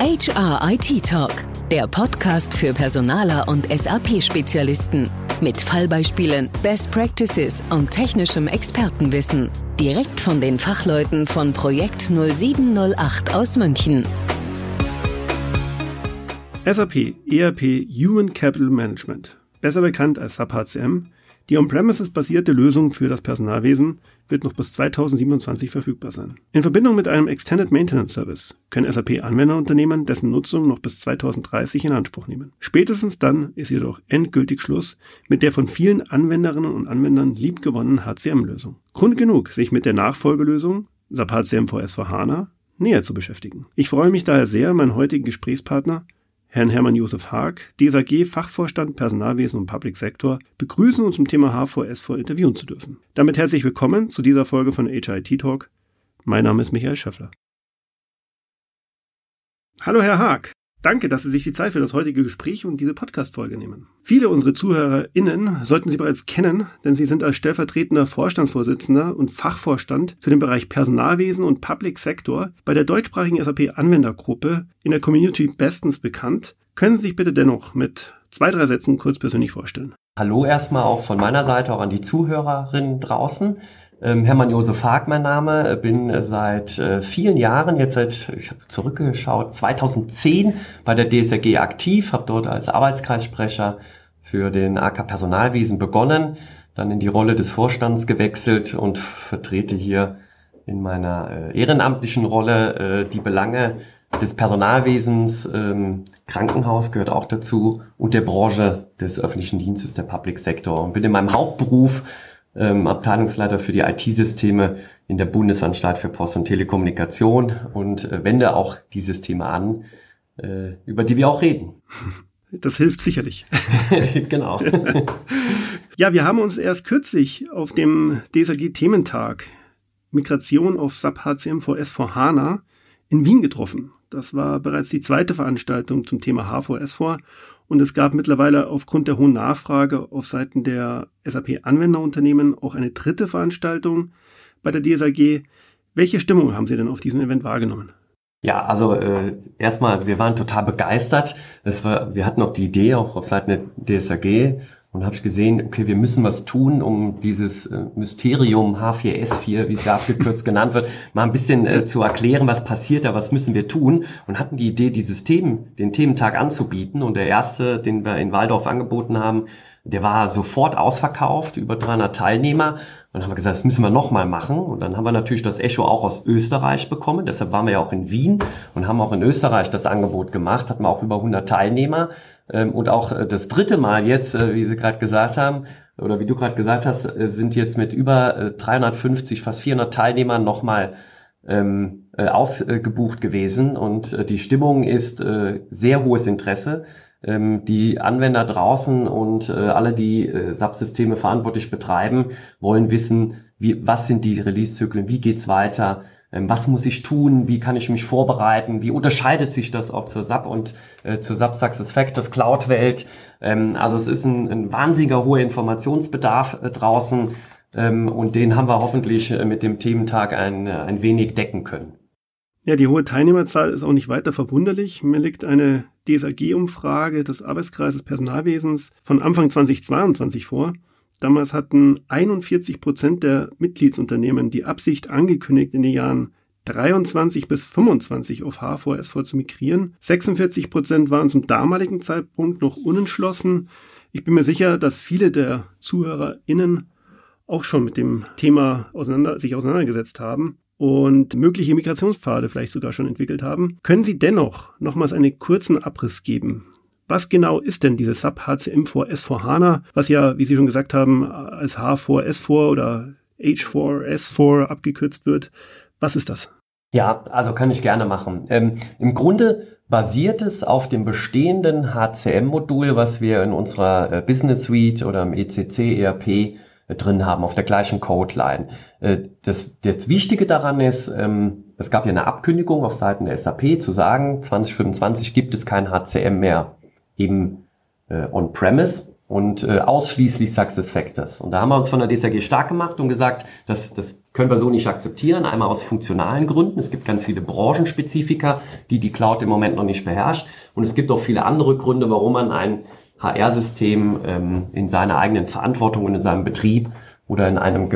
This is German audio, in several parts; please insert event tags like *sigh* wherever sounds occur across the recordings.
HR IT Talk, der Podcast für Personaler und SAP-Spezialisten. Mit Fallbeispielen, Best Practices und technischem Expertenwissen. Direkt von den Fachleuten von Projekt 0708 aus München. SAP ERP Human Capital Management, besser bekannt als SAP HCM, die On-Premises-basierte Lösung für das Personalwesen wird noch bis 2027 verfügbar sein. In Verbindung mit einem Extended Maintenance Service können SAP-Anwenderunternehmen dessen Nutzung noch bis 2030 in Anspruch nehmen. Spätestens dann ist jedoch endgültig Schluss mit der von vielen Anwenderinnen und Anwendern liebgewonnenen HCM-Lösung. Grund genug, sich mit der Nachfolgelösung SAP HCM VS for HANA näher zu beschäftigen. Ich freue mich daher sehr, meinen heutigen Gesprächspartner Herrn Hermann Josef Haag, DSAG Fachvorstand Personalwesen und Public Sector, begrüßen und zum Thema HVS interviewen zu dürfen. Damit herzlich willkommen zu dieser Folge von HIT Talk. Mein Name ist Michael Schöffler. Hallo Herr Haag. Danke, dass Sie sich die Zeit für das heutige Gespräch und diese Podcast-Folge nehmen. Viele unserer ZuhörerInnen sollten Sie bereits kennen, denn Sie sind als stellvertretender Vorstandsvorsitzender und Fachvorstand für den Bereich Personalwesen und Public Sector bei der deutschsprachigen SAP-Anwendergruppe in der Community bestens bekannt. Können Sie sich bitte dennoch mit zwei, drei Sätzen kurz persönlich vorstellen? Hallo erstmal auch von meiner Seite, auch an die Zuhörerinnen draußen. Ähm, Hermann Josef Haag, mein Name, bin seit äh, vielen Jahren, jetzt seit, ich habe zurückgeschaut, 2010 bei der DSRG aktiv, habe dort als Arbeitskreissprecher für den AK Personalwesen begonnen, dann in die Rolle des Vorstands gewechselt und vertrete hier in meiner äh, ehrenamtlichen Rolle äh, die Belange des Personalwesens, ähm, Krankenhaus gehört auch dazu und der Branche des öffentlichen Dienstes, der Public Sector. Und bin in meinem Hauptberuf ähm, Abteilungsleiter für die IT-Systeme in der Bundesanstalt für Post und Telekommunikation und äh, wende auch die Systeme an, äh, über die wir auch reden. *laughs* Das hilft sicherlich. *laughs* genau. *laughs* ja, wir haben uns erst kürzlich auf dem DSAG-Thementag Migration auf SAP HCM vor S4 HANA in Wien getroffen. Das war bereits die zweite Veranstaltung zum Thema H4S4 und es gab mittlerweile aufgrund der hohen Nachfrage auf Seiten der SAP-Anwenderunternehmen auch eine dritte Veranstaltung bei der DSAG. Welche Stimmung haben Sie denn auf diesem Event wahrgenommen? Ja, also äh, erstmal, wir waren total begeistert. War, wir hatten auch die Idee, auch auf Seiten der DSAG, und habe ich gesehen, okay, wir müssen was tun, um dieses äh, Mysterium H4S4, wie es ja abgekürzt *laughs* genannt wird, mal ein bisschen äh, zu erklären, was passiert da, was müssen wir tun und hatten die Idee, dieses Themen, den Thementag anzubieten und der erste, den wir in Waldorf angeboten haben, der war sofort ausverkauft, über 300 Teilnehmer. Und dann haben wir gesagt, das müssen wir nochmal machen. Und dann haben wir natürlich das Echo auch aus Österreich bekommen. Deshalb waren wir ja auch in Wien und haben auch in Österreich das Angebot gemacht. Hatten wir auch über 100 Teilnehmer. Ähm, und auch äh, das dritte Mal jetzt, äh, wie Sie gerade gesagt haben, oder wie du gerade gesagt hast, äh, sind jetzt mit über 350, fast 400 Teilnehmern nochmal ähm, ausgebucht gewesen. Und die Stimmung ist sehr hohes Interesse. Ähm, die Anwender draußen und alle, die SAP-Systeme verantwortlich betreiben, wollen wissen, wie, was sind die Release-Zyklen, wie geht's weiter, was muss ich tun, wie kann ich mich vorbereiten, wie unterscheidet sich das auch zur SAP und äh, zur SAP Success Factors Cloud-Welt. Ähm, also es ist ein, ein wahnsinniger hoher Informationsbedarf äh, draußen ähm, und den haben wir hoffentlich äh, mit dem Thementag ein, äh, ein wenig decken können. Ja, die hohe Teilnehmerzahl ist auch nicht weiter verwunderlich. Mir liegt eine DSAG-Umfrage des Arbeitskreises Personalwesens von Anfang 2022 vor. Damals hatten 41 Prozent der Mitgliedsunternehmen die Absicht angekündigt, in den Jahren 23 bis 25 auf HVSV zu migrieren. 46 Prozent waren zum damaligen Zeitpunkt noch unentschlossen. Ich bin mir sicher, dass viele der ZuhörerInnen auch schon mit dem Thema auseinander, sich auseinandergesetzt haben und mögliche Migrationspfade vielleicht sogar schon entwickelt haben. Können Sie dennoch nochmals einen kurzen Abriss geben? Was genau ist denn dieses SAP HCM vor S4 HANA, was ja, wie Sie schon gesagt haben, als H4 S4 oder H4 S4 abgekürzt wird? Was ist das? Ja, also kann ich gerne machen. Ähm, Im Grunde basiert es auf dem bestehenden HCM-Modul, was wir in unserer äh, Business Suite oder im ECC ERP äh, drin haben, auf der gleichen Codeline. Äh, das, das Wichtige daran ist, ähm, es gab ja eine Abkündigung auf Seiten der SAP zu sagen, 2025 gibt es kein HCM mehr eben äh, on-premise. und äh, ausschließlich Success Factors. Und da haben wir uns von der DSAG stark gemacht und gesagt, dass das können wir so nicht akzeptieren. Einmal aus funktionalen Gründen. Es gibt ganz viele Branchenspezifika, die die Cloud im Moment noch nicht beherrscht. Und es gibt auch viele andere Gründe, warum man ein HR-System ähm, in seiner eigenen Verantwortung und in seinem Betrieb oder in einem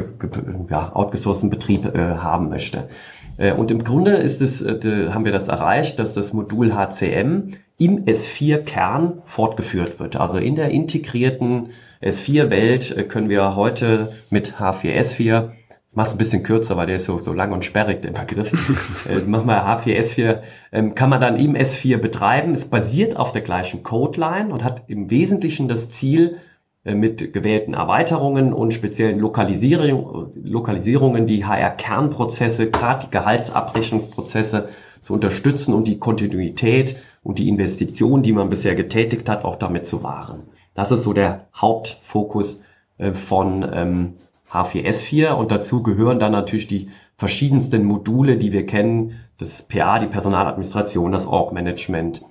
ja, outgesourcten Betrieb äh, haben möchte. Äh, und im Grunde ist es, äh, haben wir das erreicht, dass das Modul HCM im S4-Kern fortgeführt wird. Also in der integrierten S4-Welt äh, können wir heute mit H4S4 ich mach's ein bisschen kürzer, weil der ist so, so lang und sperrig, der Begriff. *laughs* äh, mach mal H4S4, ähm, kann man dann im S4 betreiben. Es basiert auf der gleichen Codeline und hat im Wesentlichen das Ziel, äh, mit gewählten Erweiterungen und speziellen Lokalisierung, Lokalisierungen die HR-Kernprozesse, gerade die Gehaltsabrechnungsprozesse zu unterstützen und die Kontinuität und die Investition, die man bisher getätigt hat, auch damit zu wahren. Das ist so der Hauptfokus äh, von ähm, H4S4 und dazu gehören dann natürlich die verschiedensten Module, die wir kennen, das PA, die Personaladministration, das Org-Management,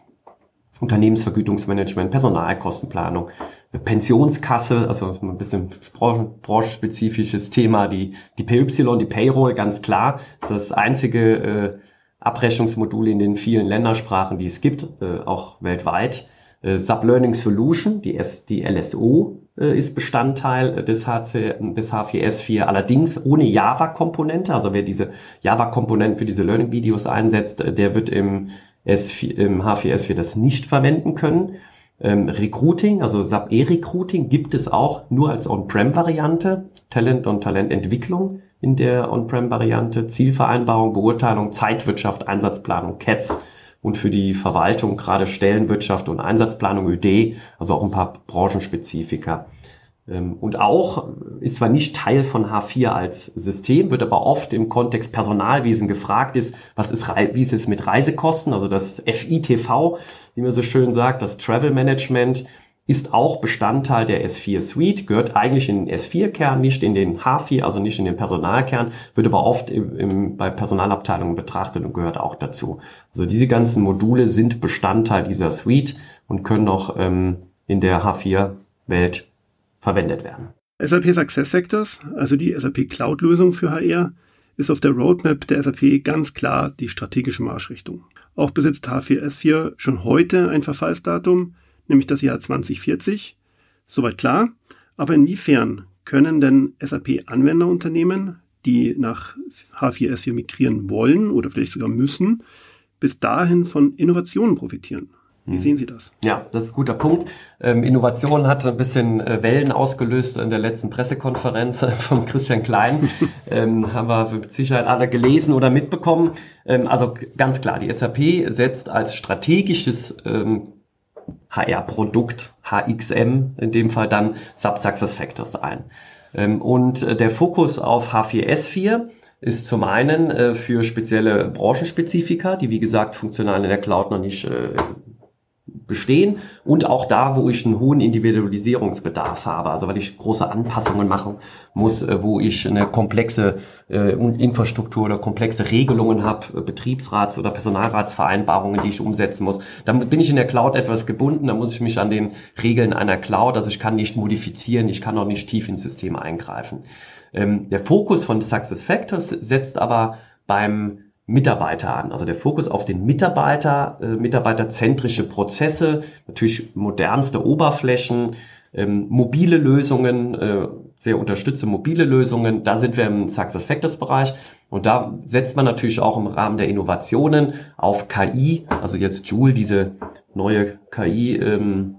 Unternehmensvergütungsmanagement, Personalkostenplanung, Pensionskasse, also ein bisschen branchenspezifisches Thema, die, die PY, die Payroll, ganz klar, das ist das einzige äh, Abrechnungsmodul in den vielen Ländersprachen, die es gibt, äh, auch weltweit. Äh, Sublearning Solution, die, S, die LSO, äh, ist Bestandteil des, HC, des H4S4, allerdings ohne Java-Komponente. Also wer diese Java-Komponenten für diese Learning-Videos einsetzt, der wird im, S4, im H4S4 das nicht verwenden können. Ähm, Recruiting, also SAP E-Recruiting gibt es auch nur als On-Prem-Variante. Talent und Talententwicklung in der On-Prem-Variante, Zielvereinbarung, Beurteilung, Zeitwirtschaft, Einsatzplanung, CATS und für die Verwaltung gerade Stellenwirtschaft und Einsatzplanung ÖD, also auch ein paar Branchenspezifika. Ähm, und auch ist zwar nicht Teil von H4 als System, wird aber oft im Kontext Personalwesen gefragt ist, was ist, wie ist es mit Reisekosten, also das FITV, wie man so schön sagt, das Travel Management ist auch Bestandteil der S4 Suite, gehört eigentlich in den S4-Kern, nicht in den H4, also nicht in den Personalkern, wird aber oft im, im, bei Personalabteilungen betrachtet und gehört auch dazu. Also diese ganzen Module sind Bestandteil dieser Suite und können auch ähm, in der H4-Welt verwendet werden. SAP SuccessFactors, also die SAP Cloud-Lösung für HR, ist auf der Roadmap der SAP ganz klar die strategische Marschrichtung. Auch besitzt H4S4 schon heute ein Verfallsdatum, nämlich das Jahr 2040. Soweit klar. Aber inwiefern können denn SAP-Anwenderunternehmen, die nach H4S4 migrieren wollen oder vielleicht sogar müssen, bis dahin von Innovationen profitieren? Wie hm. sehen Sie das? Ja, das ist ein guter Punkt. Ähm, Innovation hat ein bisschen äh, Wellen ausgelöst in der letzten Pressekonferenz von Christian Klein. *laughs* ähm, haben wir mit Sicherheit alle gelesen oder mitbekommen. Ähm, also ganz klar, die SAP setzt als strategisches ähm, HR-Produkt, HXM, in dem Fall dann Sub-Success Factors ein. Ähm, und äh, der Fokus auf H4S4 ist zum einen äh, für spezielle Branchenspezifika, die wie gesagt funktional in der Cloud noch nicht äh, bestehen und auch da, wo ich einen hohen Individualisierungsbedarf habe, also weil ich große Anpassungen machen muss, äh, wo ich eine komplexe äh, Infrastruktur oder komplexe Regelungen habe, äh, Betriebsrats- oder Personalratsvereinbarungen, die ich umsetzen muss. Damit bin ich in der Cloud etwas gebunden, da muss ich mich an den Regeln einer Cloud, also ich kann nicht modifizieren, ich kann auch nicht tief ins System eingreifen. Ähm, der Fokus von Success Factors setzt aber beim Mitarbeiter an. Also der Fokus auf den Mitarbeiter, äh, mitarbeiterzentrische Prozesse, natürlich modernste Oberflächen, ähm, mobile Lösungen, äh, sehr unterstützte mobile Lösungen. Da sind wir im Success Factors Bereich. Und da setzt man natürlich auch im Rahmen der Innovationen auf KI, also jetzt Joule, diese neue KI, ähm,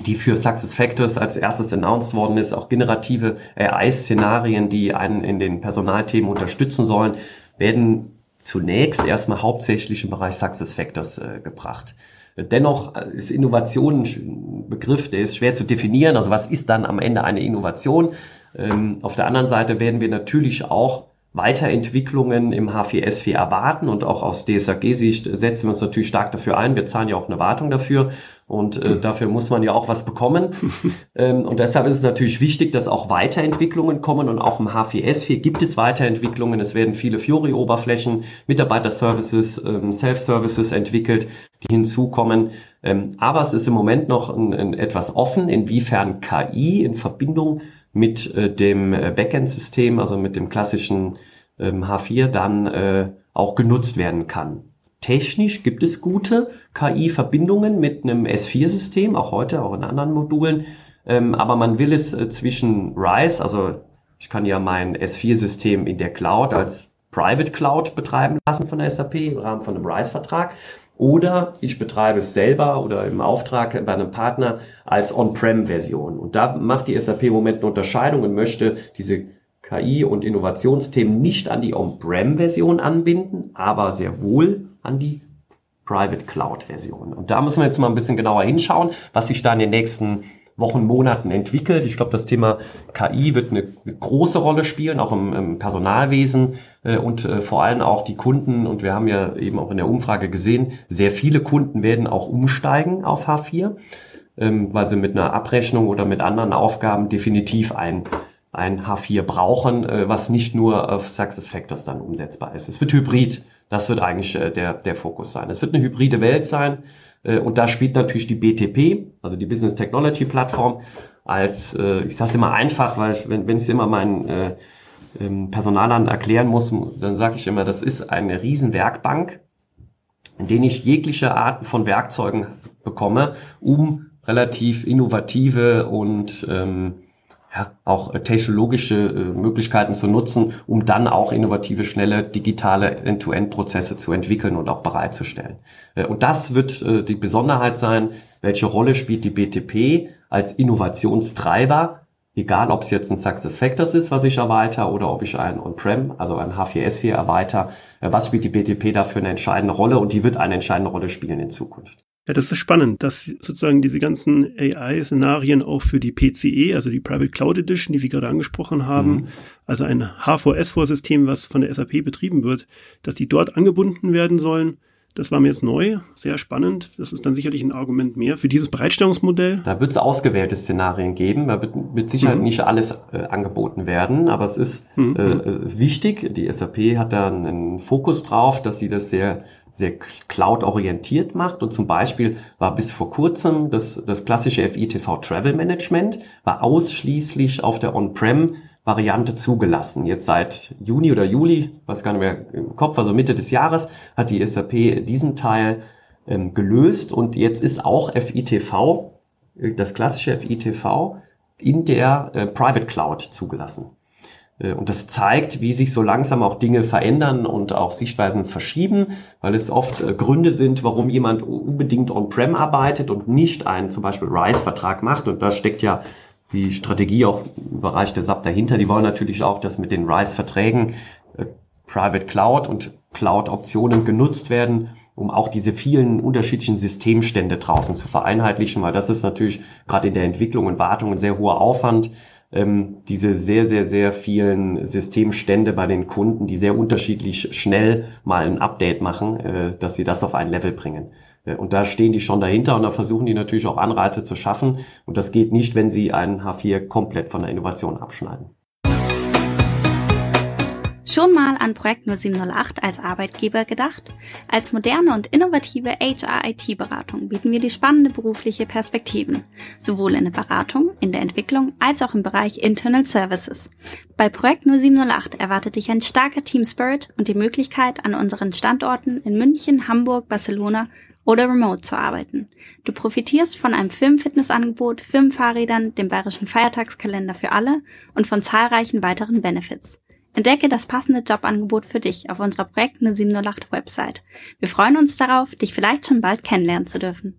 die für Success Factors als erstes announced worden ist, auch generative AI-Szenarien, die einen in den Personalthemen unterstützen sollen, werden zunächst erstmal hauptsächlich im Bereich Success Factors äh, gebracht. Dennoch ist Innovation ein Begriff, der ist schwer zu definieren. Also was ist dann am Ende eine Innovation? Ähm, auf der anderen Seite werden wir natürlich auch Weiterentwicklungen im H4S4 erwarten und auch aus DSAG-Sicht setzen wir uns natürlich stark dafür ein. Wir zahlen ja auch eine Wartung dafür und äh, dafür muss man ja auch was bekommen. *laughs* ähm, und deshalb ist es natürlich wichtig, dass auch Weiterentwicklungen kommen und auch im H4S4 gibt es Weiterentwicklungen. Es werden viele Fiori-Oberflächen, Mitarbeiter-Services, ähm, Self-Services entwickelt, die hinzukommen. Ähm, aber es ist im Moment noch ein, ein etwas offen, inwiefern KI in Verbindung mit äh, dem äh, Backend-System, also mit dem klassischen ähm, H4, dann äh, auch genutzt werden kann. Technisch gibt es gute KI-Verbindungen mit einem S4-System, auch heute, auch in anderen Modulen. Ähm, aber man will es äh, zwischen RISE, also ich kann ja mein S4-System in der Cloud als Private Cloud betreiben lassen von der SAP im Rahmen von einem RISE-Vertrag. Oder ich betreibe es selber oder im Auftrag bei einem Partner als On-Prem-Version. Und da macht die SAP im Moment eine Unterscheidung und möchte diese KI- und Innovationsthemen nicht an die On-Prem-Version anbinden, aber sehr wohl an die Private Cloud-Version. Und da müssen wir jetzt mal ein bisschen genauer hinschauen, was sich da in den nächsten Wochen, Monaten entwickelt. Ich glaube, das Thema KI wird eine große Rolle spielen, auch im, im Personalwesen äh, und äh, vor allem auch die Kunden. Und wir haben ja eben auch in der Umfrage gesehen, sehr viele Kunden werden auch umsteigen auf H4, ähm, weil sie mit einer Abrechnung oder mit anderen Aufgaben definitiv ein ein H4 brauchen, äh, was nicht nur auf Success Factors dann umsetzbar ist. Es wird hybrid. Das wird eigentlich äh, der, der Fokus sein. Es wird eine hybride Welt sein. Äh, und da spielt natürlich die BTP, also die Business Technology Plattform, als, äh, ich sage es immer einfach, weil wenn, wenn ich es immer meinen äh, Personalern erklären muss, dann sage ich immer, das ist eine Riesenwerkbank, in denen ich jegliche Arten von Werkzeugen bekomme, um relativ innovative und ähm, ja, auch technologische äh, Möglichkeiten zu nutzen, um dann auch innovative, schnelle, digitale End-to-End-Prozesse zu entwickeln und auch bereitzustellen. Äh, und das wird äh, die Besonderheit sein, welche Rolle spielt die BTP als Innovationstreiber, egal ob es jetzt ein Success Factors ist, was ich erweitere, oder ob ich ein On-Prem, also ein H4S4 erweitere, was spielt die BTP dafür eine entscheidende Rolle und die wird eine entscheidende Rolle spielen in Zukunft. Ja, das ist spannend, dass sozusagen diese ganzen AI-Szenarien auch für die PCE, also die Private Cloud Edition, die Sie gerade angesprochen haben, mhm. also ein H4S4-System, was von der SAP betrieben wird, dass die dort angebunden werden sollen. Das war mir jetzt neu, sehr spannend. Das ist dann sicherlich ein Argument mehr für dieses Bereitstellungsmodell. Da wird es ausgewählte Szenarien geben. Da wird mit Sicherheit mhm. nicht alles äh, angeboten werden, aber es ist mhm. äh, äh wichtig. Die SAP hat da einen Fokus drauf, dass sie das sehr sehr cloud-orientiert macht. Und zum Beispiel war bis vor kurzem das, das klassische FITV Travel Management war ausschließlich auf der On-Prem Variante zugelassen. Jetzt seit Juni oder Juli, weiß gar nicht mehr im Kopf, also Mitte des Jahres, hat die SAP diesen Teil ähm, gelöst und jetzt ist auch FITV, äh, das klassische FITV, in der äh, Private Cloud zugelassen. Äh, und das zeigt, wie sich so langsam auch Dinge verändern und auch Sichtweisen verschieben, weil es oft äh, Gründe sind, warum jemand unbedingt on-prem arbeitet und nicht einen zum Beispiel RISE-Vertrag macht. Und da steckt ja die Strategie auch im Bereich der SAP dahinter. Die wollen natürlich auch, dass mit den RISE-Verträgen äh, Private Cloud und Cloud-Optionen genutzt werden, um auch diese vielen unterschiedlichen Systemstände draußen zu vereinheitlichen, weil das ist natürlich gerade in der Entwicklung und Wartung ein sehr hoher Aufwand ähm, diese sehr, sehr, sehr vielen Systemstände bei den Kunden, die sehr unterschiedlich schnell mal ein Update machen, äh, dass sie das auf ein Level bringen. Äh, und da stehen die schon dahinter und da versuchen die natürlich auch Anreize zu schaffen. Und das geht nicht, wenn sie einen H4 komplett von der Innovation abschneiden. Schon mal an Projekt 0708 als Arbeitgeber gedacht? Als moderne und innovative HR-IT-Beratung bieten wir die spannende berufliche Perspektiven, sowohl in der Beratung, in der Entwicklung als auch im Bereich Internal Services. Bei Projekt 0708 erwartet dich ein starker Team Spirit und die Möglichkeit, an unseren Standorten in München, Hamburg, Barcelona oder remote zu arbeiten. Du profitierst von einem Firmenfitnessangebot, Firmenfahrrädern, dem bayerischen Feiertagskalender für alle und von zahlreichen weiteren Benefits. Entdecke das passende Jobangebot für dich auf unserer Projekt 0708 Website. Wir freuen uns darauf, dich vielleicht schon bald kennenlernen zu dürfen.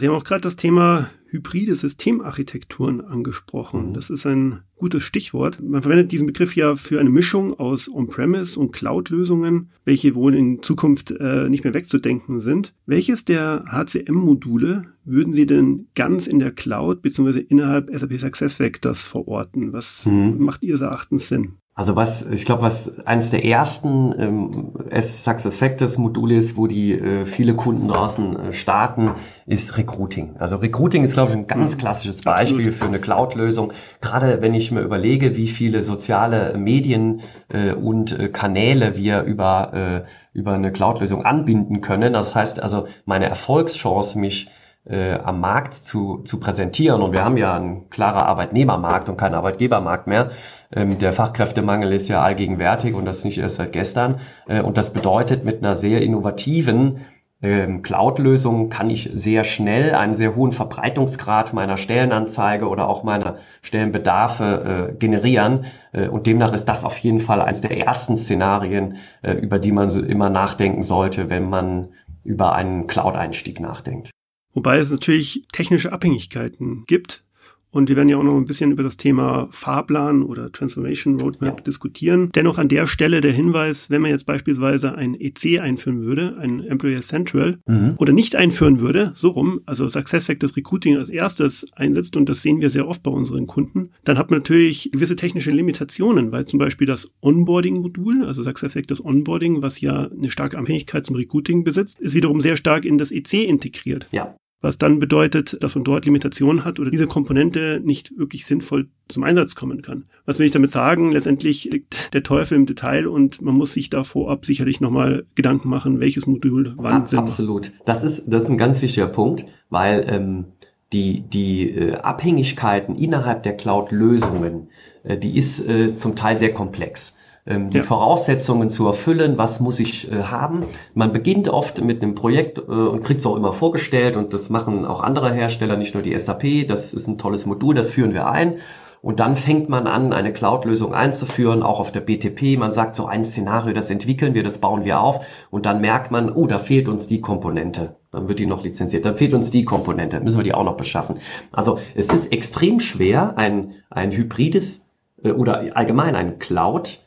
Sie haben auch gerade das Thema hybride Systemarchitekturen angesprochen. Mhm. Das ist ein gutes Stichwort. Man verwendet diesen Begriff ja für eine Mischung aus On-Premise und Cloud-Lösungen, welche wohl in Zukunft äh, nicht mehr wegzudenken sind. Welches der HCM-Module würden Sie denn ganz in der Cloud bzw. innerhalb SAP SuccessFactors verorten? Was mhm. macht Ihres Erachtens Sinn? Also was, ich glaube, was eines der ersten ähm, Success Module ist, wo die äh, viele Kunden draußen äh, starten, ist Recruiting. Also Recruiting ist, glaube ich, ein ganz mhm. klassisches Beispiel Absolut. für eine Cloud-Lösung. Gerade wenn ich mir überlege, wie viele soziale Medien äh, und äh, Kanäle wir über, äh, über eine Cloud-Lösung anbinden können. Das heißt also, meine Erfolgschance, mich äh, am Markt zu, zu präsentieren. Und wir haben ja einen klarer Arbeitnehmermarkt und keinen Arbeitgebermarkt mehr. Ähm, der Fachkräftemangel ist ja allgegenwärtig und das nicht erst seit gestern. Äh, und das bedeutet, mit einer sehr innovativen ähm, Cloud-Lösung kann ich sehr schnell einen sehr hohen Verbreitungsgrad meiner Stellenanzeige oder auch meiner Stellenbedarfe äh, generieren. Äh, und demnach ist das auf jeden Fall eines der ersten Szenarien, äh, über die man so immer nachdenken sollte, wenn man über einen Cloud-Einstieg nachdenkt. Wobei es natürlich technische Abhängigkeiten gibt. Und wir werden ja auch noch ein bisschen über das Thema Fahrplan oder Transformation Roadmap ja. diskutieren. Dennoch an der Stelle der Hinweis, wenn man jetzt beispielsweise ein EC einführen würde, ein Employer Central, mhm. oder nicht einführen würde, so rum, also SuccessFactors Recruiting als erstes einsetzt, und das sehen wir sehr oft bei unseren Kunden, dann hat man natürlich gewisse technische Limitationen, weil zum Beispiel das Onboarding-Modul, also SuccessFactors Onboarding, was ja eine starke Abhängigkeit zum Recruiting besitzt, ist wiederum sehr stark in das EC integriert. Ja was dann bedeutet, dass man dort Limitationen hat oder diese Komponente nicht wirklich sinnvoll zum Einsatz kommen kann. Was will ich damit sagen? Letztendlich liegt der Teufel im Detail und man muss sich da vorab sicherlich nochmal Gedanken machen, welches Modul wann ja, Sinn Absolut. Macht. Das ist, das ist ein ganz wichtiger Punkt, weil ähm, die, die äh, Abhängigkeiten innerhalb der Cloud-Lösungen, äh, die ist äh, zum Teil sehr komplex die ja. Voraussetzungen zu erfüllen, was muss ich äh, haben. Man beginnt oft mit einem Projekt äh, und kriegt es auch immer vorgestellt und das machen auch andere Hersteller, nicht nur die SAP. Das ist ein tolles Modul, das führen wir ein. Und dann fängt man an, eine Cloud-Lösung einzuführen, auch auf der BTP. Man sagt so ein Szenario, das entwickeln wir, das bauen wir auf. Und dann merkt man, oh, da fehlt uns die Komponente. Dann wird die noch lizenziert. Dann fehlt uns die Komponente. Müssen wir die auch noch beschaffen. Also es ist extrem schwer, ein, ein hybrides äh, oder allgemein ein Cloud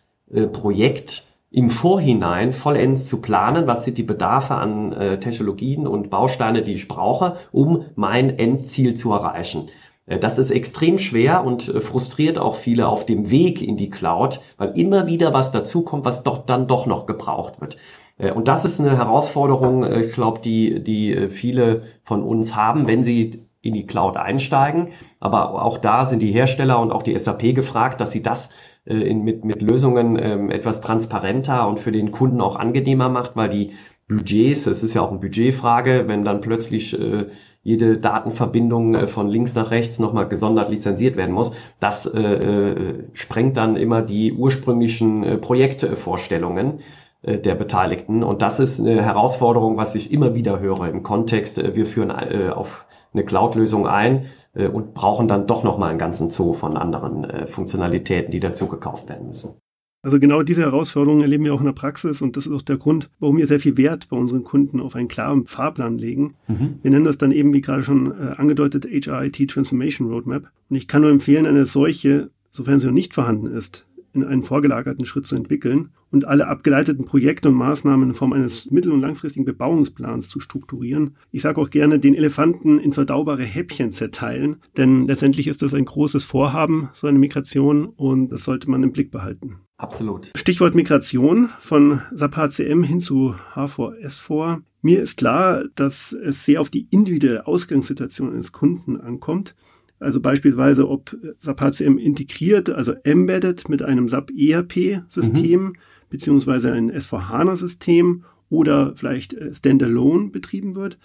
Projekt im Vorhinein vollends zu planen, was sind die Bedarfe an äh, Technologien und Bausteine, die ich brauche, um mein Endziel zu erreichen. Äh, das ist extrem schwer und äh, frustriert auch viele auf dem Weg in die Cloud, weil immer wieder was dazukommt, was doch dann doch noch gebraucht wird. Äh, und das ist eine Herausforderung, ich glaube, die, die viele von uns haben, wenn sie in die Cloud einsteigen. Aber auch da sind die Hersteller und auch die SAP gefragt, dass sie das äh, in, mit, mit Lösungen ähm, etwas transparenter und für den Kunden auch angenehmer macht, weil die Budgets, es ist ja auch eine Budgetfrage, wenn dann plötzlich äh, jede Datenverbindung äh, von links nach rechts nochmal gesondert lizenziert werden muss, das äh, äh, sprengt dann immer die ursprünglichen äh, Projektvorstellungen äh, der Beteiligten. Und das ist eine Herausforderung, was ich immer wieder höre im Kontext, wir führen auf eine Cloud-Lösung ein äh, und brauchen dann doch nochmal einen ganzen Zoo von anderen äh, Funktionalitäten, die dazu gekauft werden müssen. Also genau diese Herausforderungen erleben wir auch in der Praxis und das ist auch der Grund, warum wir sehr viel Wert bei unseren Kunden auf einen klaren Fahrplan legen. Mhm. Wir nennen das dann eben, wie gerade schon äh, angedeutet, HRIT Transformation Roadmap. Und ich kann nur empfehlen, eine solche, sofern sie noch nicht vorhanden ist, in einen vorgelagerten Schritt zu entwickeln und alle abgeleiteten Projekte und Maßnahmen in Form eines mittel- und langfristigen Bebauungsplans zu strukturieren. Ich sage auch gerne, den Elefanten in verdaubare Häppchen zerteilen, denn letztendlich ist das ein großes Vorhaben, so eine Migration, und das sollte man im Blick behalten. Absolut. Stichwort Migration von SAP HCM hin zu H4S4. Mir ist klar, dass es sehr auf die individuelle Ausgangssituation eines Kunden ankommt. Also beispielsweise, ob SAP HCM integriert, also embedded mit einem SAP ERP-System, mhm. Beziehungsweise ein S4HANA-System oder vielleicht äh, standalone betrieben wird.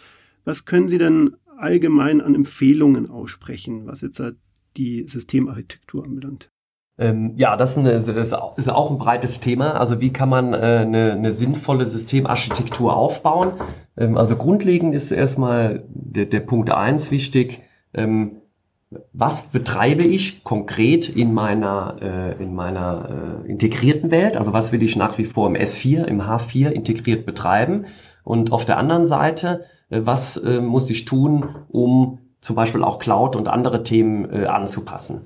Was können Sie denn allgemein an Empfehlungen aussprechen, was jetzt die Systemarchitektur anbelangt? Ähm, ja, das ist, eine, ist, auch ein breites Thema. Also wie kann man äh, eine, eine, sinnvolle Systemarchitektur aufbauen? Ähm, also grundlegend ist erstmal der, der Punkt eins wichtig. Ähm, was betreibe ich konkret in meiner, äh, in meiner äh, integrierten Welt? Also was will ich nach wie vor im S4, im H4 integriert betreiben? Und auf der anderen Seite, äh, was äh, muss ich tun, um zum Beispiel auch Cloud und andere Themen äh, anzupassen.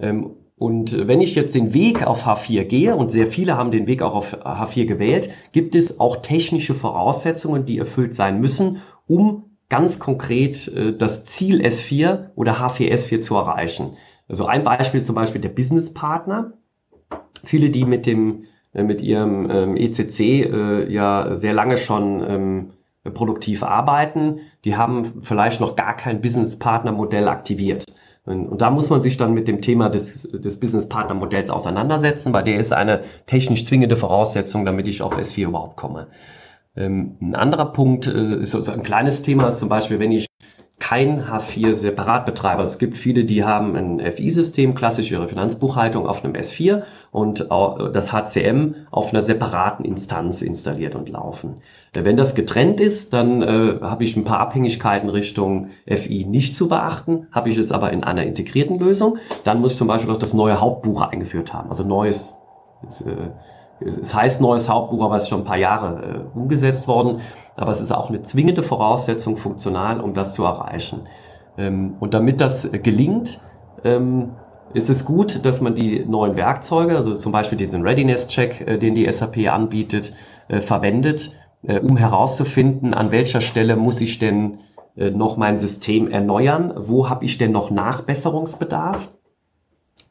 Ähm, und wenn ich jetzt den Weg auf H4 gehe, und sehr viele haben den Weg auch auf H4 gewählt, gibt es auch technische Voraussetzungen, die erfüllt sein müssen, um ganz konkret äh, das Ziel S4 oder H4 S4 zu erreichen. Also ein Beispiel ist zum Beispiel der Business Partner. Viele, die mit dem äh, mit ihrem ähm, ECC äh, ja sehr lange schon ähm, produktiv arbeiten, die haben vielleicht noch gar kein Business Partner Modell aktiviert. Und, und, da muss man sich dann mit dem Thema des, des Business Partner Modells auseinandersetzen, weil der ist eine technisch zwingende Voraussetzung, damit ich auf S4 überhaupt komme. Ähm, ein anderer Punkt äh, ist so ein kleines Thema, ist zum Beispiel, wenn ich kein H4 separat betreibe. Also es gibt viele, die haben ein FI-System, klassisch ihre Finanzbuchhaltung auf einem S4 und das HCM auf einer separaten Instanz installiert und laufen. Äh, wenn das getrennt ist, dann äh, habe ich ein paar Abhängigkeiten Richtung FI nicht zu beachten. Habe ich es aber in einer integrierten Lösung, dann muss ich zum Beispiel auch das neue Hauptbuch eingeführt haben. Also neues, äh, es heißt neues Hauptbuch, aber es ist schon ein paar Jahre äh, umgesetzt worden. Aber es ist auch eine zwingende Voraussetzung funktional, um das zu erreichen. Ähm, und damit das gelingt, ähm, ist es gut, dass man die neuen Werkzeuge, also zum Beispiel diesen Readiness-Check, äh, den die SAP anbietet, äh, verwendet, äh, um herauszufinden, an welcher Stelle muss ich denn äh, noch mein System erneuern, wo habe ich denn noch Nachbesserungsbedarf.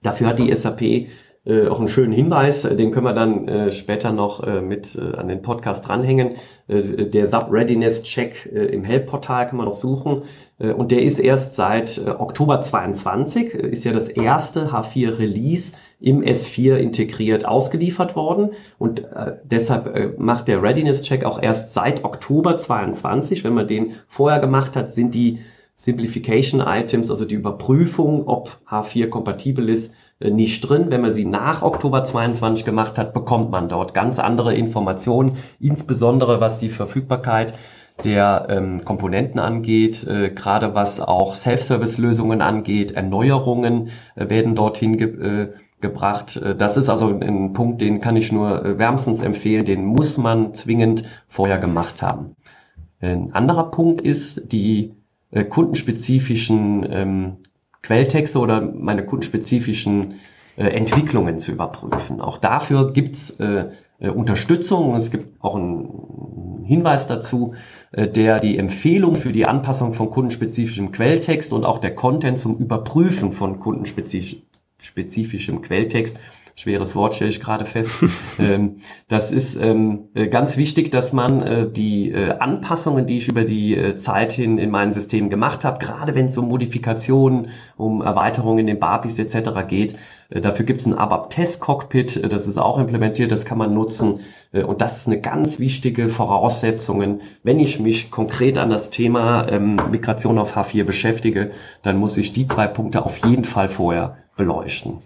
Dafür hat die SAP äh, auch einen schönen Hinweis, äh, den können wir dann äh, später noch äh, mit äh, an den Podcast dranhängen. Äh, der SAP Readiness Check äh, im Help-Portal kann man noch suchen. Und der ist erst seit Oktober 22, äh, ist ja das erste H4 Release im S4 integriert ausgeliefert worden und deshalb macht der Readiness Check auch erst seit Oktober 22. Wenn man den vorher gemacht hat, sind die Simplification Items, also die Überprüfung, ob H4 kompatibel ist, nicht drin. Wenn man sie nach Oktober 22 gemacht hat, bekommt man dort ganz andere Informationen, insbesondere was die Verfügbarkeit der ähm, Komponenten angeht, äh, gerade was auch Self-Service-Lösungen angeht, Erneuerungen äh, werden dorthin ge äh, gebracht. Äh, das ist also ein Punkt, den kann ich nur äh, wärmstens empfehlen, den muss man zwingend vorher gemacht haben. Ein anderer Punkt ist die äh, kundenspezifischen ähm, Quelltexte oder meine kundenspezifischen äh, Entwicklungen zu überprüfen. Auch dafür gibt's äh, äh, Unterstützung und es gibt auch einen Hinweis dazu, äh, der die Empfehlung für die Anpassung von kundenspezifischem Quelltext und auch der Content zum Überprüfen von kundenspezifischem Quelltext schweres Wort stelle ich gerade fest. *laughs* ähm, das ist ähm, äh, ganz wichtig, dass man äh, die äh, Anpassungen, die ich über die äh, Zeit hin in meinem System gemacht habe, gerade wenn es um Modifikationen, um Erweiterungen in den Barbis etc. geht, äh, dafür gibt es ein ABAP-Test-Cockpit, äh, das ist auch implementiert, das kann man nutzen. Und das ist eine ganz wichtige Voraussetzung. Wenn ich mich konkret an das Thema ähm, Migration auf H4 beschäftige, dann muss ich die zwei Punkte auf jeden Fall vorher beleuchten.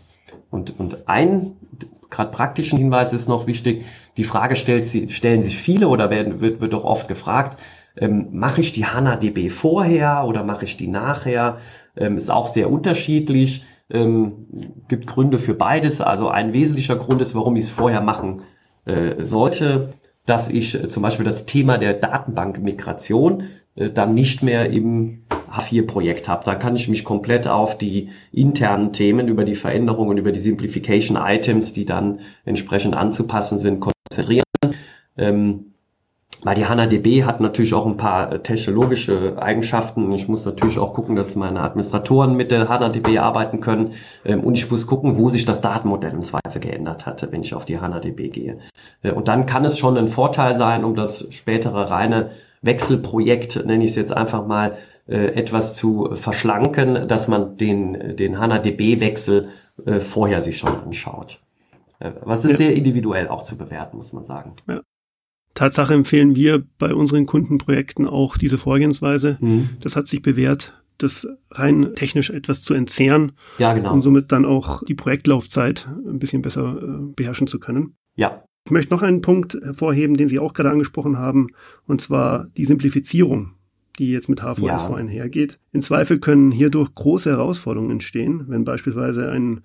Und, und ein gerade praktischen Hinweis ist noch wichtig. Die Frage stellt, stellen sich viele oder werden, wird, wird auch oft gefragt, ähm, mache ich die HANA-DB vorher oder mache ich die nachher? Ähm, ist auch sehr unterschiedlich. Ähm, gibt Gründe für beides. Also ein wesentlicher Grund ist, warum ich es vorher machen äh, sollte, dass ich äh, zum Beispiel das Thema der Datenbankmigration dann nicht mehr im H4-Projekt habe. Da kann ich mich komplett auf die internen Themen über die Veränderungen, über die Simplification Items, die dann entsprechend anzupassen sind, konzentrieren. Ähm, weil die HANA-DB hat natürlich auch ein paar äh, technologische Eigenschaften. Ich muss natürlich auch gucken, dass meine Administratoren mit der HANA-DB arbeiten können. Ähm, und ich muss gucken, wo sich das Datenmodell im Zweifel geändert hatte, wenn ich auf die HANA-DB gehe. Äh, und dann kann es schon ein Vorteil sein, um das spätere reine Wechselprojekt, nenne ich es jetzt einfach mal, äh, etwas zu verschlanken, dass man den, den HANA-DB-Wechsel äh, vorher sich schon anschaut. Äh, was ist ja. sehr individuell auch zu bewerten, muss man sagen. Ja. Tatsache empfehlen wir bei unseren Kundenprojekten auch diese Vorgehensweise. Mhm. Das hat sich bewährt, das rein technisch etwas zu entzehren, ja, genau. um somit dann auch die Projektlaufzeit ein bisschen besser beherrschen zu können. Ja. Ich möchte noch einen Punkt hervorheben, den Sie auch gerade angesprochen haben, und zwar die Simplifizierung die jetzt mit HVSV ja. einhergeht. Im Zweifel können hierdurch große Herausforderungen entstehen, wenn beispielsweise ein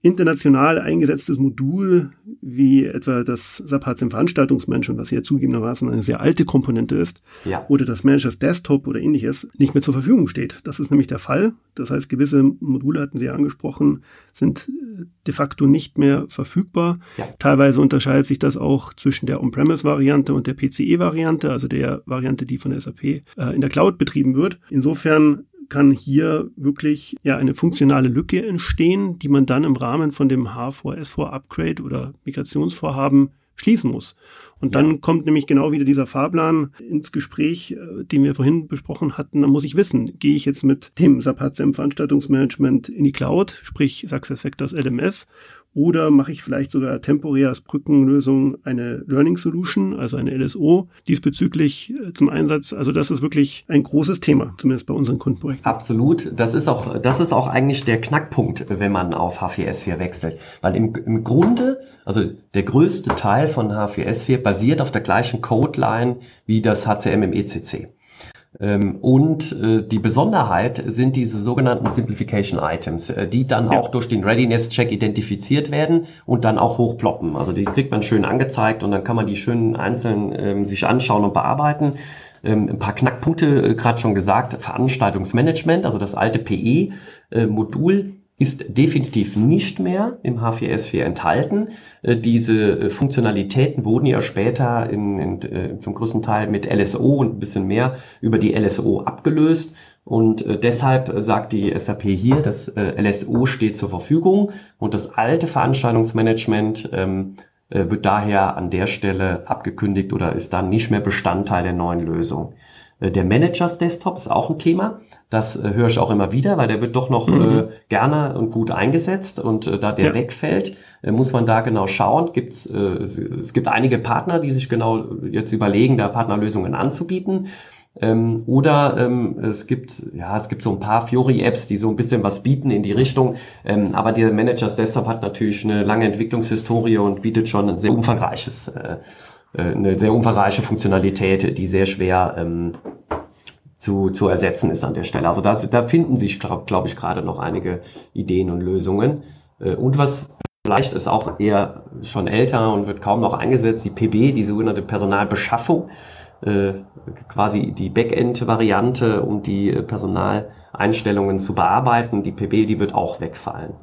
international eingesetztes Modul, wie etwa das SAP HCM Veranstaltungsmanagement, was ja zugegebenermaßen eine sehr alte Komponente ist, ja. oder das Managers Desktop oder ähnliches, nicht mehr zur Verfügung steht. Das ist nämlich der Fall. Das heißt, gewisse Module hatten Sie ja angesprochen, sind äh, de facto nicht mehr verfügbar. Ja. Teilweise unterscheidet sich das auch zwischen der On-Premise-Variante und der PCE-Variante, also der Variante, die von der SAP äh, in der Cloud betrieben wird. Insofern kann hier wirklich ja eine funktionale Lücke entstehen, die man dann im Rahmen von dem H4S4 Upgrade oder Migrationsvorhaben schließen muss. Und dann ja. kommt nämlich genau wieder dieser Fahrplan ins Gespräch, äh, den wir vorhin besprochen hatten. Dann muss ich wissen, gehe ich jetzt mit dem SAP HCM Veranstaltungsmanagement in die Cloud, sprich SuccessFactors LMS, oder mache ich vielleicht sogar temporär als Brückenlösung eine Learning Solution, also eine LSO, diesbezüglich äh, zum Einsatz. Also das ist wirklich ein großes Thema, zumindest bei unseren Kundenprojekten. Absolut. Das ist auch, das ist auch eigentlich der Knackpunkt, wenn man auf H4S4 wechselt. Weil im, im Grunde, also der größte Teil von H4S4 basiert auf der gleichen Codeline wie das HCM im ECC. Ähm, und äh, die Besonderheit sind diese sogenannten Simplification Items, äh, die dann ja. auch durch den Readiness Check identifiziert werden und dann auch hochploppen. Also die kriegt man schön angezeigt und dann kann man die schön einzeln ähm, sich anschauen und bearbeiten. Ähm, ein paar Knackpunkte, äh, gerade schon gesagt, Veranstaltungsmanagement, also das alte PE-Modul ist definitiv nicht mehr im H4S4 enthalten. Äh, diese äh, Funktionalitäten wurden ja später in, in, äh, zum größten Teil mit LSO und ein bisschen mehr über die LSO abgelöst. Und deshalb sagt die SAP hier, das LSO steht zur Verfügung und das alte Veranstaltungsmanagement ähm, wird daher an der Stelle abgekündigt oder ist dann nicht mehr Bestandteil der neuen Lösung. Der Managers Desktop ist auch ein Thema. Das äh, höre ich auch immer wieder, weil der wird doch noch mhm. äh, gerne und gut eingesetzt und äh, da der ja. wegfällt, äh, muss man da genau schauen. Gibt's, äh, es gibt einige Partner, die sich genau jetzt überlegen, da Partnerlösungen anzubieten. Ähm, oder ähm, es gibt ja es gibt so ein paar Fiori-Apps, die so ein bisschen was bieten in die Richtung. Ähm, aber der Managers Desktop hat natürlich eine lange Entwicklungshistorie und bietet schon ein sehr umfangreiches äh, äh eine sehr umfangreiche Funktionalität, die sehr schwer ähm, zu, zu ersetzen ist an der Stelle. Also da, da finden sich, glaube glaub ich, gerade noch einige Ideen und Lösungen. Äh, und was vielleicht ist auch eher schon älter und wird kaum noch eingesetzt, die PB, die sogenannte Personalbeschaffung, äh, quasi die Backend-Variante, um die Personaleinstellungen zu bearbeiten. Die PB, die wird auch wegfallen.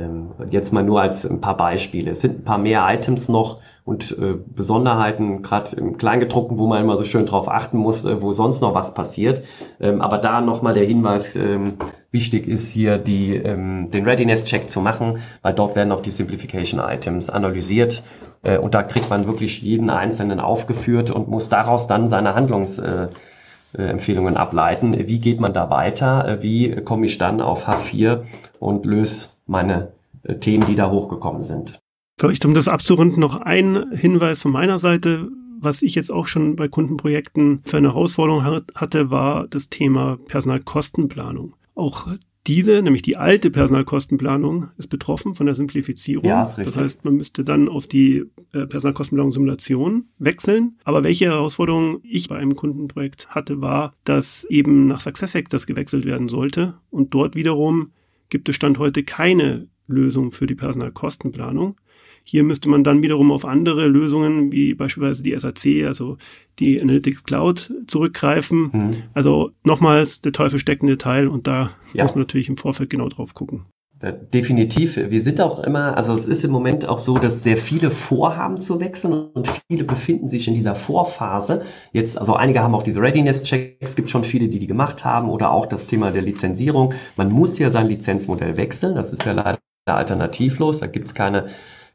Ähm, jetzt mal nur als ein paar Beispiele. Es sind ein paar mehr Items noch und äh, Besonderheiten, gerade im Kleingedruckten, wo man immer so schön drauf achten muss, äh, wo sonst noch was passiert. Ähm, aber da nochmal der Hinweis, ähm, wichtig ist hier die, den Readiness-Check zu machen, weil dort werden auch die Simplification-Items analysiert äh, und da kriegt man wirklich jeden einzelnen aufgeführt und muss daraus dann seine Handlungsempfehlungen ableiten. Wie geht man da weiter? Wie komme ich dann auf H4 und löse meine äh, Themen, die da hochgekommen sind. Vielleicht um das abzurunden noch ein Hinweis von meiner Seite. Was ich jetzt auch schon bei Kundenprojekten für eine Herausforderung hatte, war das Thema Personalkostenplanung. Auch diese, nämlich die alte Personalkostenplanung, ist betroffen von der Simplifizierung. Ja, ist richtig. Das heißt, man müsste dann auf die äh, Personalkostenplanung Simulation wechseln. Aber welche Herausforderung ich bei einem Kundenprojekt hatte, war, dass eben nach SuccessFactors gewechselt werden sollte und dort wiederum gibt es Stand heute keine Lösung für die Personalkostenplanung. Hier müsste man dann wiederum auf andere Lösungen wie beispielsweise die SAC, also die Analytics Cloud, zurückgreifen. Mhm. Also nochmals, der Teufel steckt im Detail und da ja. muss man natürlich im Vorfeld genau drauf gucken. Definitiv. Wir sind auch immer, also es ist im Moment auch so, dass sehr viele vorhaben zu wechseln und viele befinden sich in dieser Vorphase. Jetzt, also einige haben auch diese Readiness-Checks, gibt schon viele, die die gemacht haben oder auch das Thema der Lizenzierung. Man muss ja sein Lizenzmodell wechseln. Das ist ja leider alternativlos. Da gibt es keine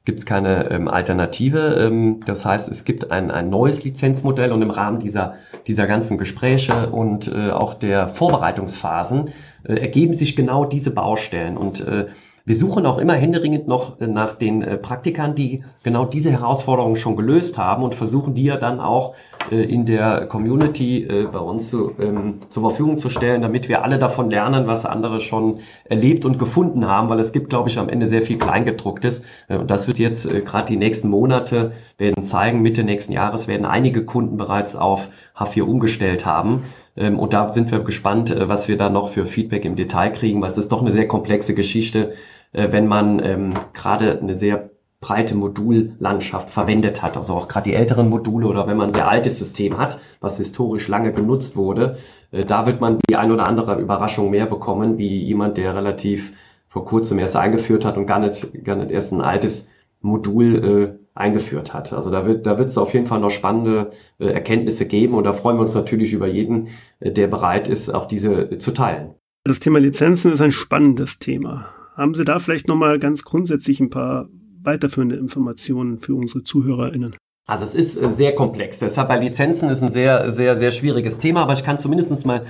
gibt es keine ähm, Alternative. Ähm, das heißt, es gibt ein, ein neues Lizenzmodell und im Rahmen dieser, dieser ganzen Gespräche und äh, auch der Vorbereitungsphasen äh, ergeben sich genau diese Baustellen. Und äh, wir suchen auch immer händeringend noch äh, nach den äh, Praktikern, die genau diese Herausforderungen schon gelöst haben und versuchen die ja dann auch äh, in der Community bei uns zu, ähm, zur Verfügung zu stellen, damit wir alle davon lernen, was andere schon erlebt und gefunden haben, weil es gibt, glaube ich, am Ende sehr viel Kleingedrucktes. Und das wird jetzt gerade die nächsten Monate werden zeigen, Mitte nächsten Jahres werden einige Kunden bereits auf H4 umgestellt haben. Ähm, und da sind wir gespannt, was wir da noch für Feedback im Detail kriegen, weil es ist doch eine sehr komplexe Geschichte äh, wenn man ähm, gerade eine sehr breite Modullandschaft verwendet hat. Also auch gerade die älteren Module oder wenn man ein sehr altes System hat, was historisch lange genutzt wurde, äh, da wird man die ein oder andere Überraschung mehr bekommen, wie jemand, der relativ vor kurzem erst eingeführt hat und gar nicht, gar nicht erst ein altes Modul äh, eingeführt hat. Also da wird da wird es auf jeden Fall noch spannende äh, Erkenntnisse geben und da freuen wir uns natürlich über jeden, äh, der bereit ist, auch diese äh, zu teilen. Das Thema Lizenzen ist ein spannendes Thema. Haben Sie da vielleicht noch mal ganz grundsätzlich ein paar weiterführende Informationen für unsere ZuhörerInnen? Also es ist äh, sehr komplex. Deshalb bei Lizenzen ist ein sehr, sehr, sehr schwieriges Thema, aber ich kann zumindest mal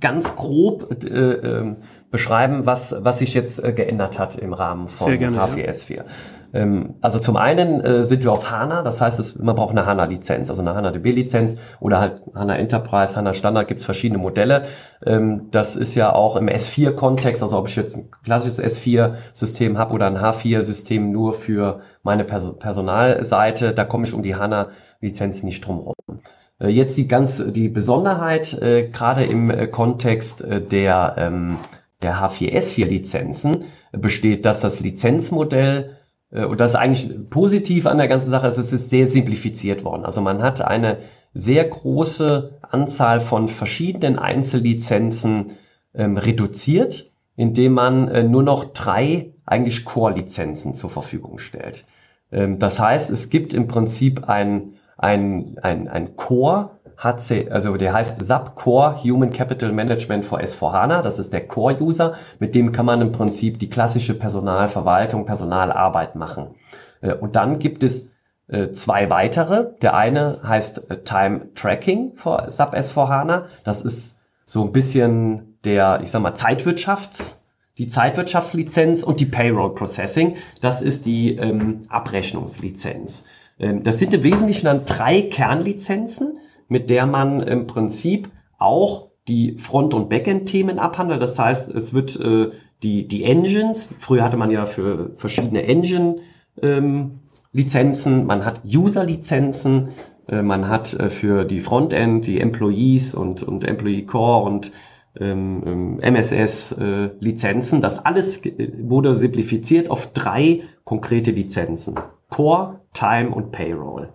ganz grob äh, äh, beschreiben, was, was sich jetzt äh, geändert hat im Rahmen von H4S4. Ja. Ähm, also zum einen äh, sind wir auf HANA, das heißt, man braucht eine HANA-Lizenz, also eine HANA-DB-Lizenz oder halt HANA Enterprise, HANA Standard, gibt es verschiedene Modelle. Ähm, das ist ja auch im S4-Kontext, also ob ich jetzt ein klassisches S4-System habe oder ein H4-System nur für meine Pers Personalseite, da komme ich um die HANA-Lizenz nicht drum herum. Äh, jetzt die ganz die Besonderheit, äh, gerade im Kontext der, ähm, der H4S4-Lizenzen, besteht, dass das Lizenzmodell und das ist eigentlich positiv an der ganzen Sache ist, es ist sehr simplifiziert worden. Also man hat eine sehr große Anzahl von verschiedenen Einzellizenzen ähm, reduziert, indem man äh, nur noch drei eigentlich Core-Lizenzen zur Verfügung stellt. Ähm, das heißt, es gibt im Prinzip ein, ein, ein, ein Core, HC, also der heißt SAP Core Human Capital Management for S4HANA. Das ist der Core-User. Mit dem kann man im Prinzip die klassische Personalverwaltung, Personalarbeit machen. Äh, und dann gibt es äh, zwei weitere. Der eine heißt äh, Time Tracking for SAP S4HANA. Das ist so ein bisschen der, ich sag mal, Zeitwirtschafts- die Zeitwirtschaftslizenz und die Payroll Processing. Das ist die ähm, Abrechnungslizenz. Ähm, das sind im Wesentlichen dann drei Kernlizenzen mit der man im Prinzip auch die Front- und Backend-Themen abhandelt. Das heißt, es wird äh, die, die Engines, früher hatte man ja für verschiedene Engine-Lizenzen, ähm, man hat User-Lizenzen, äh, man hat äh, für die Frontend die Employees und, und Employee Core und ähm, MSS-Lizenzen. Ähm, das alles wurde simplifiziert auf drei konkrete Lizenzen. Core, Time und Payroll.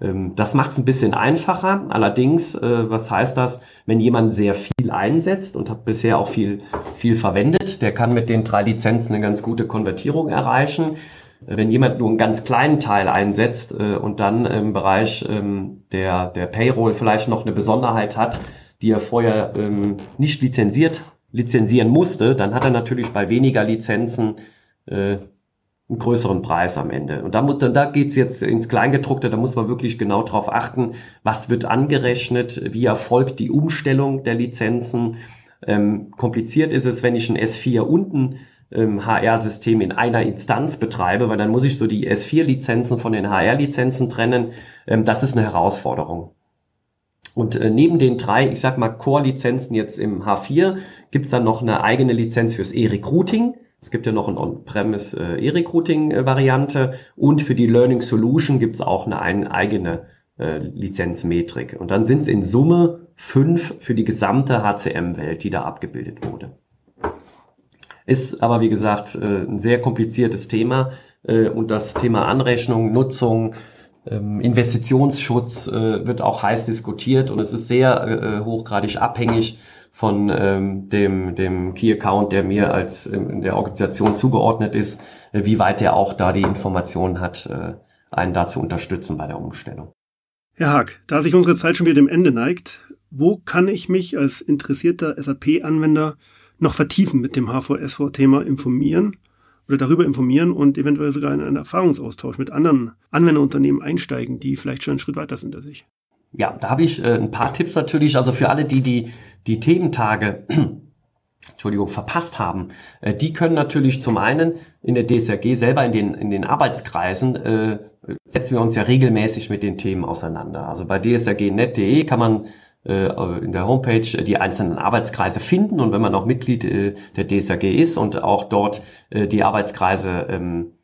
Ähm, das macht es ein bisschen einfacher. Allerdings, äh, was heißt das, wenn jemand sehr viel einsetzt und hat bisher auch viel, viel verwendet, der kann mit den drei Lizenzen eine ganz gute Konvertierung erreichen. Äh, wenn jemand nur einen ganz kleinen Teil einsetzt äh, und dann im Bereich ähm, der, der Payroll vielleicht noch eine Besonderheit hat, die er vorher ähm, nicht lizenziert, lizenzieren musste, dann hat er natürlich bei weniger Lizenzen einen größeren Preis am Ende. Und da, da geht's jetzt ins Kleingedruckte, da muss man wirklich genau drauf achten, was wird angerechnet, wie erfolgt die Umstellung der Lizenzen. Ähm, kompliziert ist es, wenn ich ein S4 unten ähm, HR-System in einer Instanz betreibe, weil dann muss ich so die S4-Lizenzen von den HR-Lizenzen trennen. Ähm, das ist eine Herausforderung. Und äh, neben den drei, ich sag mal, Core-Lizenzen jetzt im H4 gibt's dann noch eine eigene Lizenz fürs E-Recruiting. Es gibt ja noch eine On-Premise äh, E-Recruiting-Variante und für die Learning Solution gibt es auch eine, eine eigene äh, Lizenzmetrik. Und dann sind es in Summe fünf für die gesamte HCM-Welt, die da abgebildet wurde. Ist aber, wie gesagt, äh, ein sehr kompliziertes Thema äh, und das Thema Anrechnung, Nutzung, ähm, Investitionsschutz äh, wird auch heiß diskutiert und es ist sehr äh, hochgradig abhängig von ähm, dem, dem Key Account, der mir als ähm, in der Organisation zugeordnet ist, äh, wie weit der auch da die Informationen hat, äh, einen da zu unterstützen bei der Umstellung. Herr Haag, da sich unsere Zeit schon wieder dem Ende neigt, wo kann ich mich als interessierter SAP-Anwender noch vertiefen mit dem HVSV-Thema informieren oder darüber informieren und eventuell sogar in einen Erfahrungsaustausch mit anderen Anwenderunternehmen einsteigen, die vielleicht schon einen Schritt weiter sind als ich? Ja, da habe ich äh, ein paar Tipps natürlich. Also für alle, die die die Thementage *clears throat* Entschuldigung, verpasst haben, äh, die können natürlich zum einen in der DSRG selber in den, in den Arbeitskreisen, äh, setzen wir uns ja regelmäßig mit den Themen auseinander. Also bei dsrg.net.de kann man äh, in der Homepage die einzelnen Arbeitskreise finden und wenn man auch Mitglied äh, der DSRG ist und auch dort äh, die Arbeitskreise ähm, äh,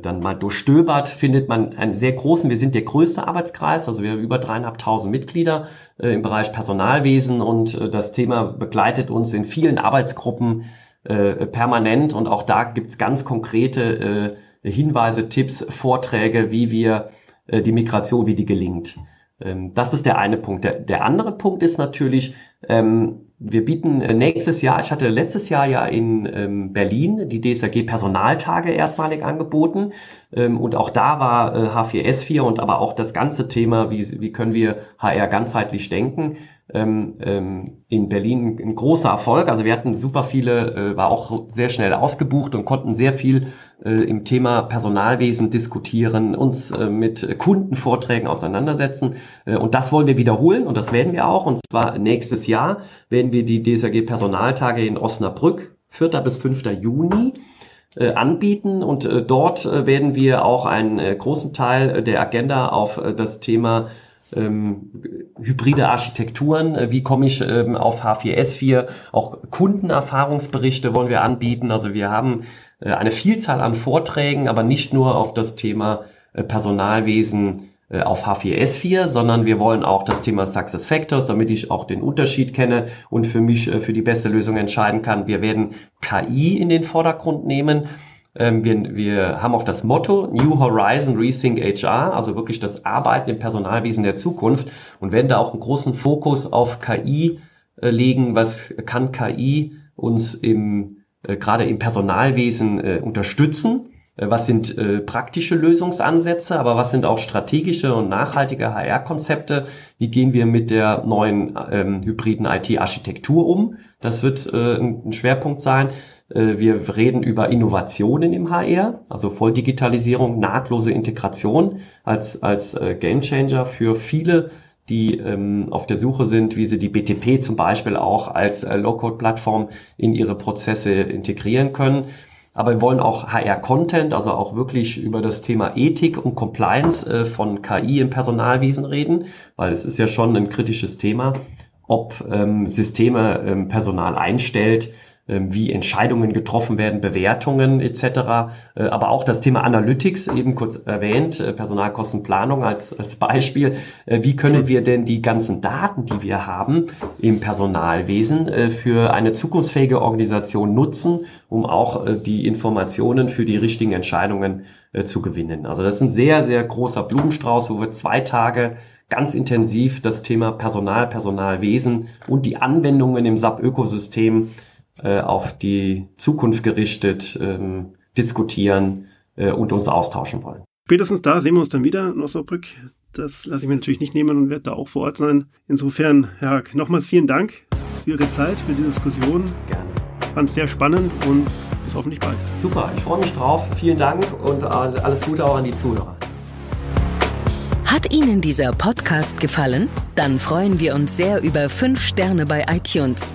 dann mal durchstöbert, findet man einen sehr großen, wir sind der größte Arbeitskreis, also wir haben über dreieinhalbtausend Mitglieder äh, im Bereich Personalwesen und äh, das Thema begleitet uns in vielen Arbeitsgruppen äh, permanent und auch da gibt's ganz konkrete äh, Hinweise, Tipps, Vorträge, wie wir äh, die Migration, wie die gelingt. Ähm, das ist der eine Punkt. Der, der andere Punkt ist natürlich, ähm, wir bieten äh, nächstes Jahr, ich hatte letztes Jahr ja in ähm, Berlin die DSAG Personaltage erstmalig angeboten. Ähm, und auch da war äh, H4S4 und aber auch das ganze Thema, wie, wie können wir HR ganzheitlich denken, in Berlin ein großer Erfolg. Also wir hatten super viele, äh, war auch sehr schnell ausgebucht und konnten sehr viel äh, im Thema Personalwesen diskutieren, uns äh, mit Kundenvorträgen auseinandersetzen. Und das wollen wir wiederholen und das werden wir auch. Und zwar nächstes Jahr werden wir die DSAG Personaltage in Osnabrück, 4. bis 5. Juni anbieten und dort werden wir auch einen großen Teil der Agenda auf das Thema ähm, hybride Architekturen, äh, wie komme ich ähm, auf H4S4, auch Kundenerfahrungsberichte wollen wir anbieten. Also wir haben äh, eine Vielzahl an Vorträgen, aber nicht nur auf das Thema äh, Personalwesen äh, auf H4S4, sondern wir wollen auch das Thema Success Factors, damit ich auch den Unterschied kenne und für mich äh, für die beste Lösung entscheiden kann. Wir werden KI in den Vordergrund nehmen. Ähm, wir, wir haben auch das Motto New Horizon Rethink HR, also wirklich das Arbeiten im Personalwesen der Zukunft und werden da auch einen großen Fokus auf KI äh, legen. Was kann KI uns im, äh, gerade im Personalwesen äh, unterstützen? Was sind praktische Lösungsansätze, aber was sind auch strategische und nachhaltige HR-Konzepte? Wie gehen wir mit der neuen ähm, hybriden IT-Architektur um? Das wird äh, ein Schwerpunkt sein. Äh, wir reden über Innovationen im HR, also Volldigitalisierung, nahtlose Integration als, als äh, Gamechanger für viele, die ähm, auf der Suche sind, wie sie die BTP zum Beispiel auch als äh, Low-Code-Plattform in ihre Prozesse integrieren können. Aber wir wollen auch HR-Content, also auch wirklich über das Thema Ethik und Compliance äh, von KI im Personalwesen reden, weil es ist ja schon ein kritisches Thema, ob ähm, Systeme ähm, Personal einstellt, wie Entscheidungen getroffen werden, Bewertungen etc. Äh, aber auch das Thema Analytics, eben kurz erwähnt, äh, Personalkostenplanung als, als Beispiel. Äh, wie können wir denn die ganzen Daten, die wir haben im Personalwesen, für eine zukunftsfähige Organisation nutzen, um auch die Informationen für die richtigen Entscheidungen zu gewinnen? Also das ist ein sehr, sehr großer Blumenstrauß, wo wir zwei Tage ganz intensiv das Thema Personal, Personalwesen und die Anwendungen im SAP-Ökosystem äh, auf die Zukunft gerichtet ähm, diskutieren äh, und uns austauschen wollen. Spätestens da sehen wir uns dann wieder in Osnabrück. Das lasse ich mir natürlich nicht nehmen und werde da auch vor Ort sein. Insofern, Herr Hack, nochmals vielen Dank für Ihre Zeit, für die Diskussion. Gerne. Fand es sehr spannend und bis hoffentlich bald. Super, ich freue mich drauf. Vielen Dank und alles Gute auch an die Zuhörer. Hat Ihnen dieser Podcast gefallen? Dann freuen wir uns sehr über 5 Sterne bei iTunes.